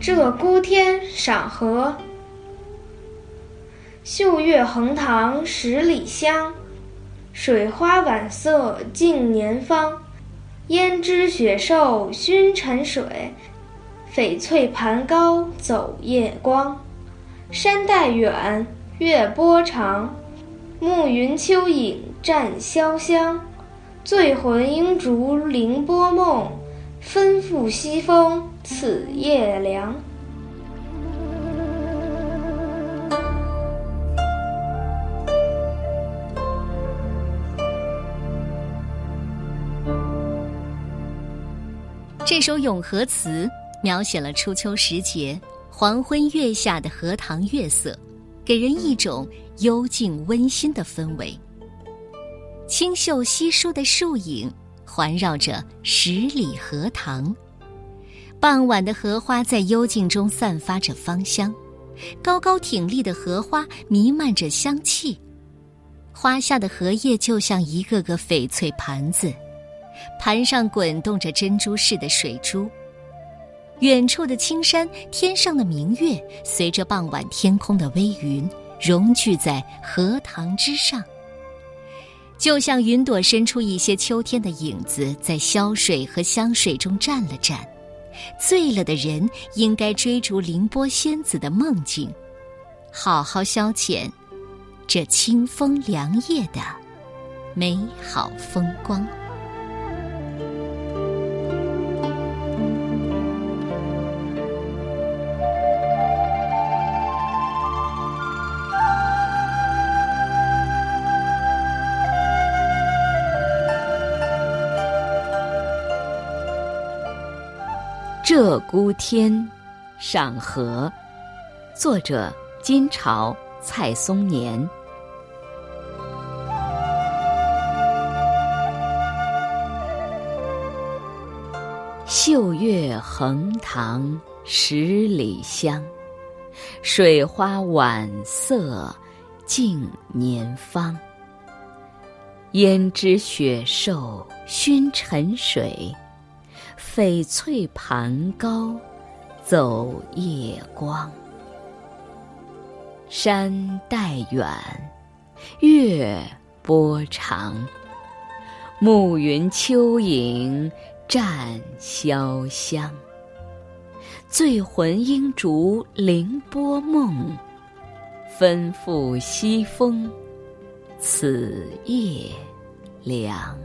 鹧鸪天赏荷，秀月横塘十里香。水花晚色近年芳，胭脂雪瘦熏沉水，翡翠盘高走夜光。山带远，月波长，暮云秋影占潇湘。醉魂应逐凌波梦，分付西风此夜凉。这首咏荷词描写了初秋时节黄昏月下的荷塘月色，给人一种幽静温馨的氛围。清秀稀疏的树影环绕着十里荷塘，傍晚的荷花在幽静中散发着芳香，高高挺立的荷花弥漫着香气，花下的荷叶就像一个个翡翠盘子。盘上滚动着珍珠似的水珠，远处的青山，天上的明月，随着傍晚天空的微云，融聚在荷塘之上。就像云朵伸出一些秋天的影子，在潇水和香水中站了站。醉了的人应该追逐凌波仙子的梦境，好好消遣这清风凉夜的美好风光。鹧鸪天，赏荷，作者金朝蔡松年。秀月横塘十里香，水花晚色近年芳。胭脂雪瘦熏沉水。翡翠盘高，走夜光。山带远，月波长。暮云秋影占潇湘。醉魂应逐凌波梦，分付西风此夜凉。